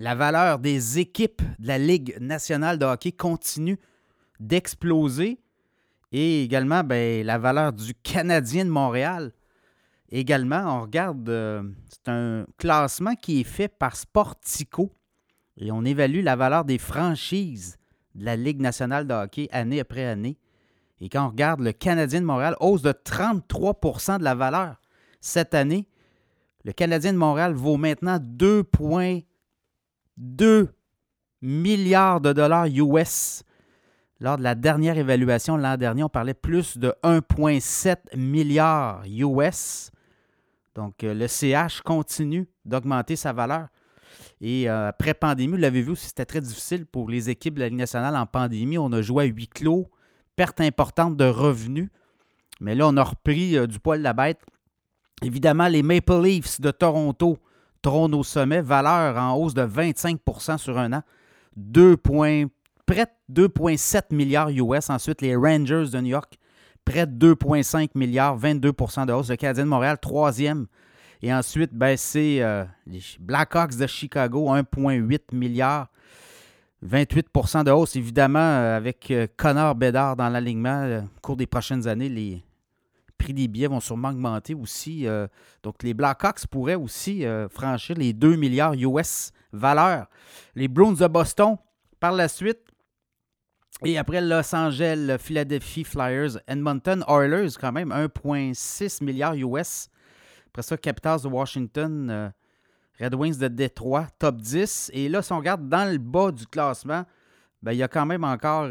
la valeur des équipes de la Ligue nationale de hockey continue d'exploser. Et également, ben, la valeur du Canadien de Montréal. Également, on regarde, euh, c'est un classement qui est fait par Sportico. Et on évalue la valeur des franchises de la Ligue nationale de hockey année après année. Et quand on regarde le Canadien de Montréal, hausse de 33% de la valeur cette année. Le Canadien de Montréal vaut maintenant 2,2 milliards de dollars US. Lors de la dernière évaluation l'an dernier, on parlait plus de 1,7 milliard US. Donc, euh, le CH continue d'augmenter sa valeur. Et euh, après pandémie, vous l'avez vu, c'était très difficile pour les équipes de la Ligue nationale en pandémie. On a joué à huis clos, perte importante de revenus. Mais là, on a repris euh, du poil de la bête. Évidemment, les Maple Leafs de Toronto trônent au sommet, valeur en hausse de 25% sur un an, 2 près de 2,7 milliards US. Ensuite, les Rangers de New York, près de 2,5 milliards, 22% de hausse. Le Canadien de Montréal, troisième. Et ensuite, ben, c'est euh, les Blackhawks de Chicago, 1,8 milliards, 28% de hausse. Évidemment, euh, avec euh, Connor Bedard dans l'alignement, au cours des prochaines années, les, prix des billets vont sûrement augmenter aussi. Euh, donc, les Blackhawks pourraient aussi euh, franchir les 2 milliards US valeur. Les Bruins de Boston, par la suite, et après Los Angeles, Philadelphie Flyers, Edmonton Oilers, quand même 1,6 milliards US. Après ça, Capitals de Washington, euh, Red Wings de Détroit, top 10. Et là, si on regarde dans le bas du classement, ben, il y a quand même encore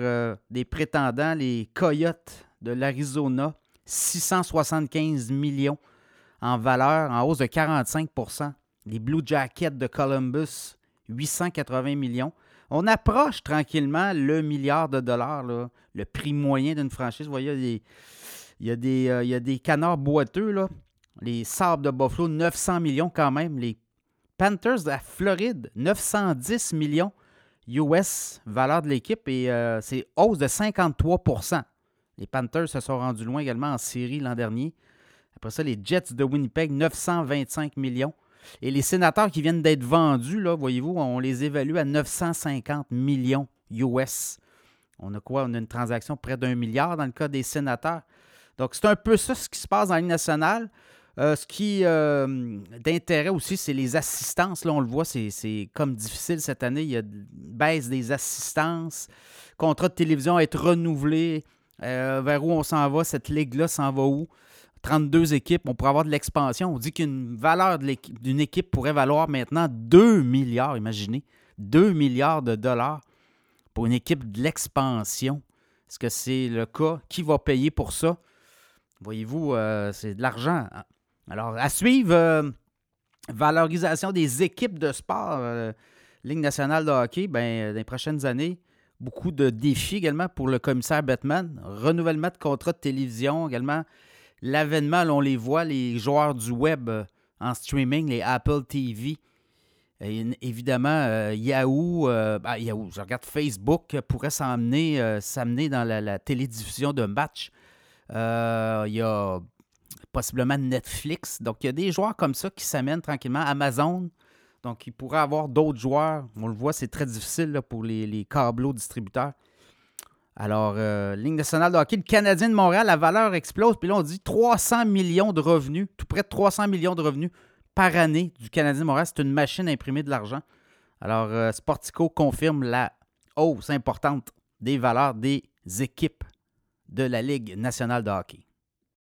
des prétendants, les Coyotes de l'Arizona, 675 millions en valeur, en hausse de 45% Les Blue Jackets de Columbus, 880 millions. On approche tranquillement le milliard de dollars, le prix moyen d'une franchise. Vous voyez, il y a des, des, canards boiteux, les Sabres de Buffalo, 900 millions quand même. Les Panthers de la Floride, 910 millions US, valeur de l'équipe, et euh, c'est hausse de 53 les Panthers se sont rendus loin également en série l'an dernier. Après ça, les Jets de Winnipeg, 925 millions. Et les sénateurs qui viennent d'être vendus, là, voyez-vous, on les évalue à 950 millions US. On a quoi? On a une transaction près d'un milliard dans le cas des sénateurs. Donc, c'est un peu ça ce qui se passe dans la Ligue nationale. Euh, ce qui euh, d'intérêt aussi, c'est les assistances. Là, on le voit, c'est comme difficile cette année. Il y a une baisse des assistances. Contrat de télévision à être renouvelé. Euh, vers où on s'en va, cette ligue-là s'en va où? 32 équipes, on pourrait avoir de l'expansion. On dit qu'une valeur d'une équipe pourrait valoir maintenant 2 milliards, imaginez, 2 milliards de dollars pour une équipe de l'expansion. Est-ce que c'est le cas? Qui va payer pour ça? Voyez-vous, euh, c'est de l'argent. Alors, à suivre, euh, valorisation des équipes de sport, Ligue nationale de hockey, ben, dans les prochaines années, Beaucoup de défis également pour le commissaire Batman. Renouvellement de contrat de télévision également. L'avènement, on les voit, les joueurs du web euh, en streaming, les Apple TV. évidemment, euh, Yahoo, ben, Yahoo, je regarde Facebook, pourrait s'amener dans la, la, télédiffusion de match. il y a possiblement Netflix. Donc, il y a des joueurs comme ça qui s'amènent tranquillement. Amazon, donc, il pourrait avoir d'autres joueurs. On le voit, c'est très difficile pour les, les distributeurs. Alors, euh, Ligue nationale de hockey, le Canadien de Montréal, la valeur explose. Puis là, on dit 300 millions de revenus, tout près de 300 millions de revenus par année du Canadien de Montréal. C'est une machine à imprimer de l'argent. Alors, euh, Sportico confirme la hausse importante des valeurs des équipes de la Ligue nationale de hockey.